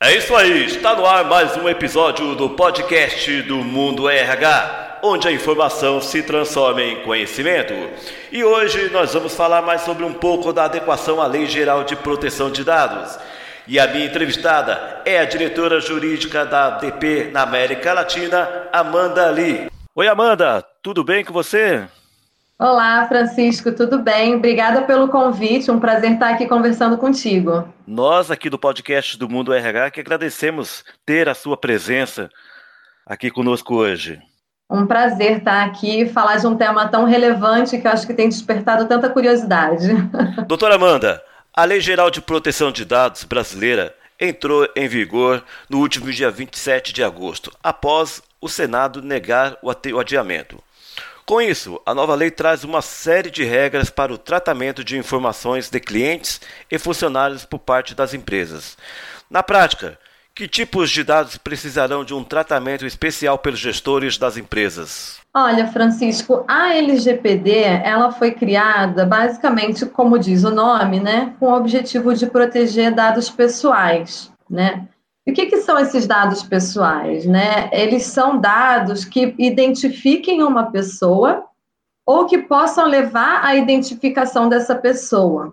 É isso aí, está no ar mais um episódio do podcast do Mundo RH, onde a informação se transforma em conhecimento. E hoje nós vamos falar mais sobre um pouco da adequação à Lei Geral de Proteção de Dados. E a minha entrevistada é a diretora jurídica da DP na América Latina, Amanda Lee. Oi, Amanda, tudo bem com você? Olá, Francisco, tudo bem? Obrigada pelo convite, um prazer estar aqui conversando contigo. Nós, aqui do podcast do Mundo RH, que agradecemos ter a sua presença aqui conosco hoje. Um prazer estar aqui e falar de um tema tão relevante que eu acho que tem despertado tanta curiosidade. Doutora Amanda, a Lei Geral de Proteção de Dados brasileira entrou em vigor no último dia 27 de agosto, após o Senado negar o adiamento. Com isso, a nova lei traz uma série de regras para o tratamento de informações de clientes e funcionários por parte das empresas. Na prática, que tipos de dados precisarão de um tratamento especial pelos gestores das empresas? Olha, Francisco, a LGPD ela foi criada basicamente, como diz o nome, né, com o objetivo de proteger dados pessoais, né? E o que, que, são esses dados pessoais? Né? Eles são dados que identifiquem uma pessoa ou que possam levar à identificação dessa pessoa.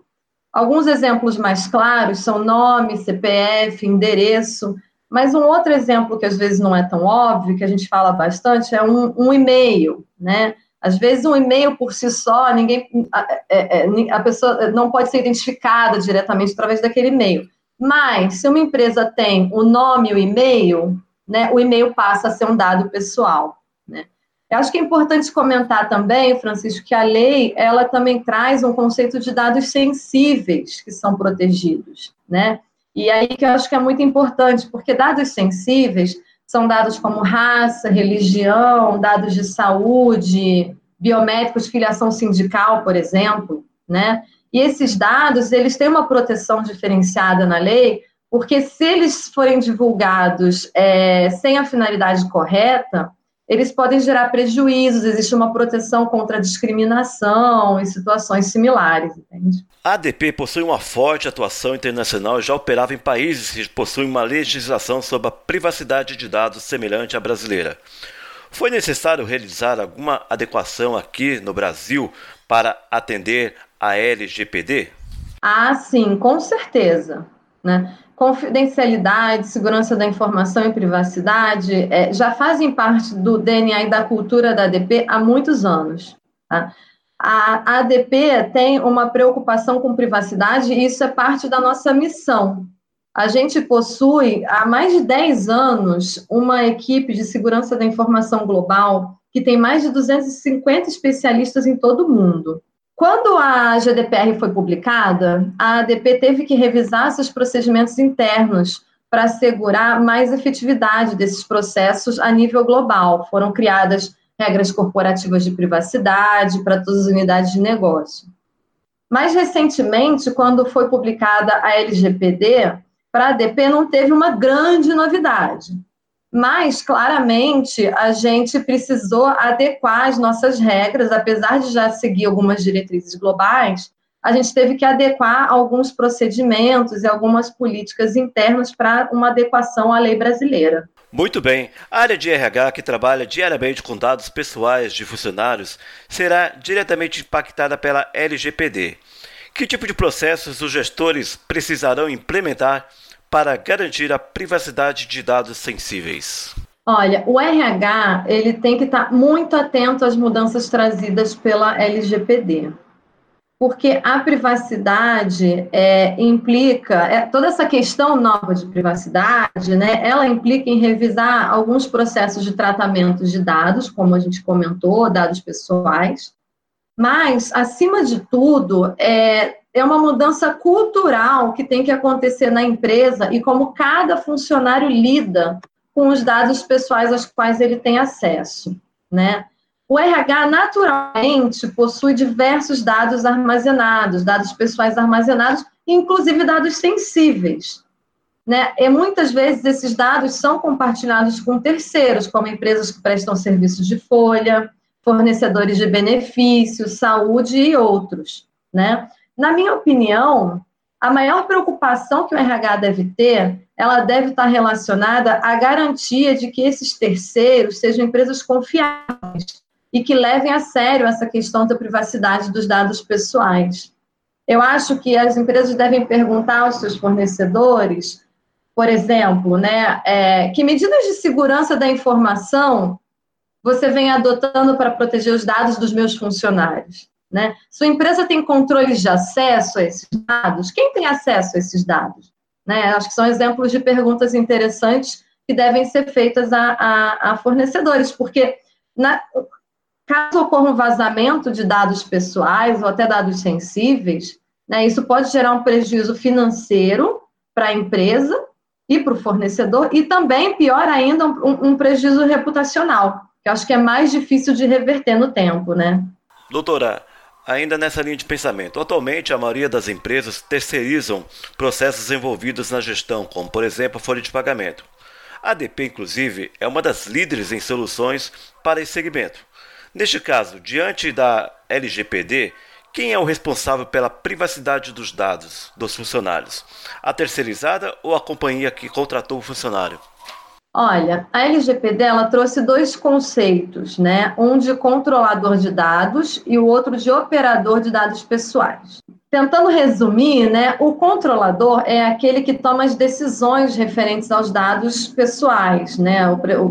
Alguns exemplos mais claros são nome, CPF, endereço, mas um outro exemplo que às vezes não é tão óbvio, que a gente fala bastante, é um, um e-mail, né? Às vezes um e-mail por si só, ninguém, a, é, é, a pessoa não pode ser identificada diretamente através daquele e-mail. Mas, se uma empresa tem o nome e o e-mail, né, o e-mail passa a ser um dado pessoal. Né? Eu acho que é importante comentar também, Francisco, que a lei ela também traz um conceito de dados sensíveis que são protegidos. Né? E aí que eu acho que é muito importante, porque dados sensíveis são dados como raça, religião, dados de saúde, biométricos, filiação sindical, por exemplo, né? E esses dados, eles têm uma proteção diferenciada na lei, porque se eles forem divulgados é, sem a finalidade correta, eles podem gerar prejuízos, existe uma proteção contra discriminação e situações similares, entende? A ADP possui uma forte atuação internacional e já operava em países que possuem uma legislação sobre a privacidade de dados semelhante à brasileira. Foi necessário realizar alguma adequação aqui no Brasil para atender a LGPD? Ah, sim, com certeza. Né? Confidencialidade, segurança da informação e privacidade é, já fazem parte do DNA e da cultura da ADP há muitos anos. Tá? A ADP tem uma preocupação com privacidade e isso é parte da nossa missão. A gente possui, há mais de 10 anos, uma equipe de segurança da informação global que tem mais de 250 especialistas em todo o mundo. Quando a GDPR foi publicada, a ADP teve que revisar seus procedimentos internos para assegurar mais efetividade desses processos a nível global. Foram criadas regras corporativas de privacidade para todas as unidades de negócio. Mais recentemente, quando foi publicada a LGPD, para a ADP não teve uma grande novidade. Mas, claramente, a gente precisou adequar as nossas regras, apesar de já seguir algumas diretrizes globais, a gente teve que adequar alguns procedimentos e algumas políticas internas para uma adequação à lei brasileira. Muito bem. A área de RH, que trabalha diariamente com dados pessoais de funcionários, será diretamente impactada pela LGPD. Que tipo de processos os gestores precisarão implementar para garantir a privacidade de dados sensíveis? Olha, o RH ele tem que estar muito atento às mudanças trazidas pela LGPD, porque a privacidade é, implica é, toda essa questão nova de privacidade, né? Ela implica em revisar alguns processos de tratamento de dados, como a gente comentou, dados pessoais, mas acima de tudo é é uma mudança cultural que tem que acontecer na empresa e como cada funcionário lida com os dados pessoais aos quais ele tem acesso, né? O RH naturalmente possui diversos dados armazenados, dados pessoais armazenados, inclusive dados sensíveis. Né? E muitas vezes esses dados são compartilhados com terceiros, como empresas que prestam serviços de folha, fornecedores de benefícios, saúde e outros. né? Na minha opinião, a maior preocupação que o RH deve ter, ela deve estar relacionada à garantia de que esses terceiros sejam empresas confiáveis e que levem a sério essa questão da privacidade dos dados pessoais. Eu acho que as empresas devem perguntar aos seus fornecedores, por exemplo, né, é, que medidas de segurança da informação você vem adotando para proteger os dados dos meus funcionários? Né? Sua empresa tem controles de acesso a esses dados? Quem tem acesso a esses dados? Né? Acho que são exemplos de perguntas interessantes que devem ser feitas a, a, a fornecedores, porque na, caso ocorra um vazamento de dados pessoais ou até dados sensíveis, né, isso pode gerar um prejuízo financeiro para a empresa e para o fornecedor, e também, pior ainda, um, um prejuízo reputacional eu acho que é mais difícil de reverter no tempo, né? Doutora, ainda nessa linha de pensamento, atualmente a maioria das empresas terceirizam processos envolvidos na gestão, como por exemplo a folha de pagamento. A ADP, inclusive, é uma das líderes em soluções para esse segmento. Neste caso, diante da LGPD, quem é o responsável pela privacidade dos dados dos funcionários? A terceirizada ou a companhia que contratou o funcionário? Olha, a LGPD ela trouxe dois conceitos, né? Um de controlador de dados e o outro de operador de dados pessoais. Tentando resumir, né, o controlador é aquele que toma as decisões referentes aos dados pessoais, né?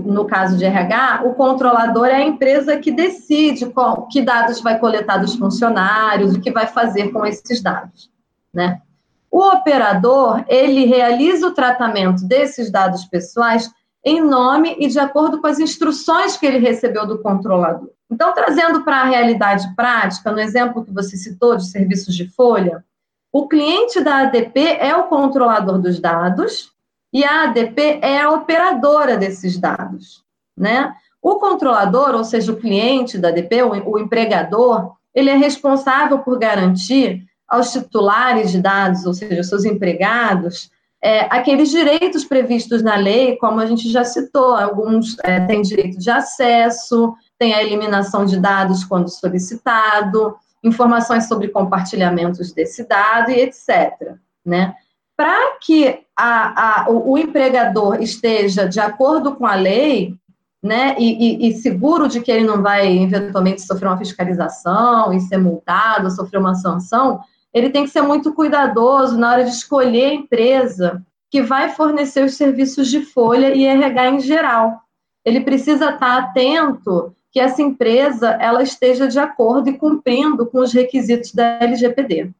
No caso de RH, o controlador é a empresa que decide qual, que dados vai coletar dos funcionários, o que vai fazer com esses dados, né? O operador, ele realiza o tratamento desses dados pessoais em nome e de acordo com as instruções que ele recebeu do controlador. Então, trazendo para a realidade prática, no exemplo que você citou de serviços de folha, o cliente da ADP é o controlador dos dados e a ADP é a operadora desses dados, né? O controlador, ou seja, o cliente da ADP, o, empregador, ele é responsável por garantir aos titulares de dados, ou seja, seus empregados, é, aqueles direitos previstos na lei, como a gente já citou, alguns é, têm direito de acesso, tem a eliminação de dados quando solicitado, informações sobre compartilhamentos desse dado e etc. Né? Para que a, a, o, o, empregador esteja de acordo com a lei, né, e, e, e, seguro de que ele não vai eventualmente sofrer uma fiscalização e ser multado, sofrer uma sanção, ele tem que ser muito cuidadoso na hora de escolher a empresa que vai fornecer os serviços de folha e RH em geral. Ele precisa estar atento que essa empresa ela esteja de acordo e cumprindo com os requisitos da LGPD.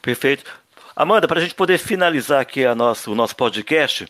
Perfeito. Amanda, para a gente poder finalizar aqui a nosso, o nosso podcast,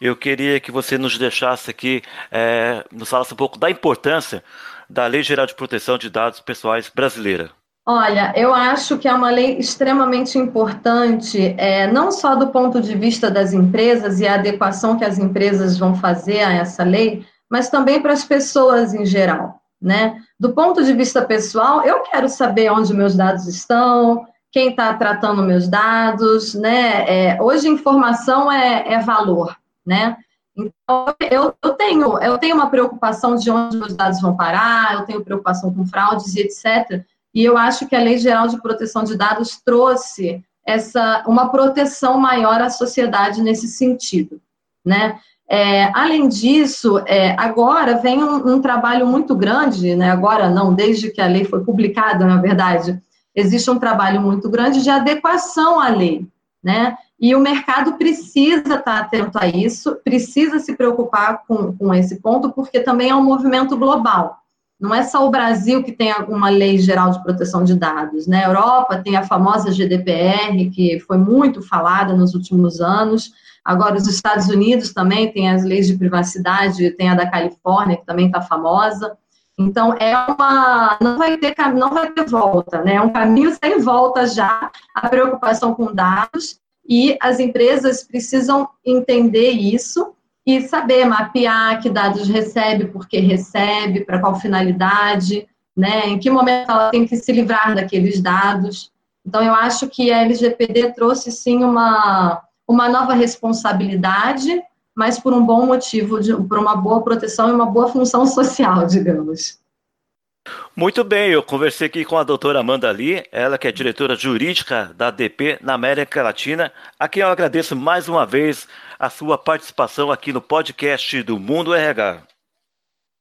eu queria que você nos deixasse aqui, é, nos falasse um pouco da importância da Lei Geral de Proteção de Dados Pessoais brasileira. Olha, eu acho que é uma lei extremamente importante, é, não só do ponto de vista das empresas e a adequação que as empresas vão fazer a essa lei, mas também para as pessoas em geral. Né? Do ponto de vista pessoal, eu quero saber onde meus dados estão, quem está tratando meus dados, né? É, hoje informação é, é, valor, né? Então eu, eu, tenho eu tenho uma preocupação de onde meus dados vão parar, eu tenho preocupação com fraudes e etc. E eu acho que a Lei Geral de Proteção de Dados trouxe essa uma proteção maior à sociedade nesse sentido, né? É, além disso, é, agora vem um, um, trabalho muito grande, né? agora não, desde que a lei foi publicada, na verdade, existe um trabalho muito grande de adequação à lei, né? E o mercado precisa estar atento a isso, precisa se preocupar com, com esse ponto, porque também é um movimento global. Não é só o Brasil que tem alguma lei geral de proteção de dados, né? Europa tem a famosa GDPR, que foi muito falada nos últimos anos. Agora, os Estados Unidos também tem as leis de privacidade, tem a da Califórnia, que também está famosa. Então, é uma. Não vai, ter, não vai ter volta, né? É um caminho sem volta já a preocupação com dados, e as empresas precisam entender isso e saber mapear que dados recebe, por que recebe, para qual finalidade, né? Em que momento ela tem que se livrar daqueles dados. Então, eu acho que a LGPD trouxe sim uma, uma nova responsabilidade, mas por um bom motivo, de, por uma boa proteção e uma boa função social, digamos. Muito bem, eu conversei aqui com a doutora Amanda Lee, ela que é diretora jurídica da ADP na América Latina, a quem eu agradeço mais uma vez a sua participação aqui no podcast do Mundo RH.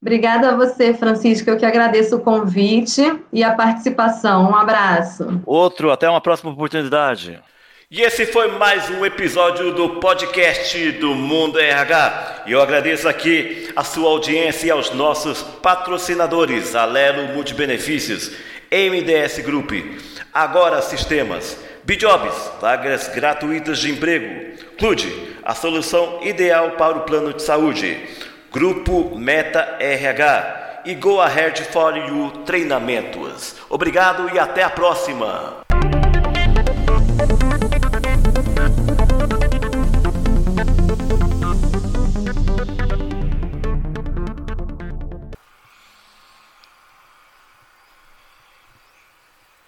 Obrigada a você, Francisco. Eu que agradeço o convite e a participação. Um abraço. Outro, até uma próxima oportunidade. E esse foi mais um episódio do podcast do Mundo RH. E eu agradeço aqui a sua audiência e aos nossos patrocinadores, Alelo Multibenefícios, MDS Group, Agora Sistemas, Bijobs, vagas gratuitas de emprego, Clude, a solução ideal para o plano de saúde, Grupo Meta RH e Go Ahead for You Treinamentos. Obrigado e até a próxima!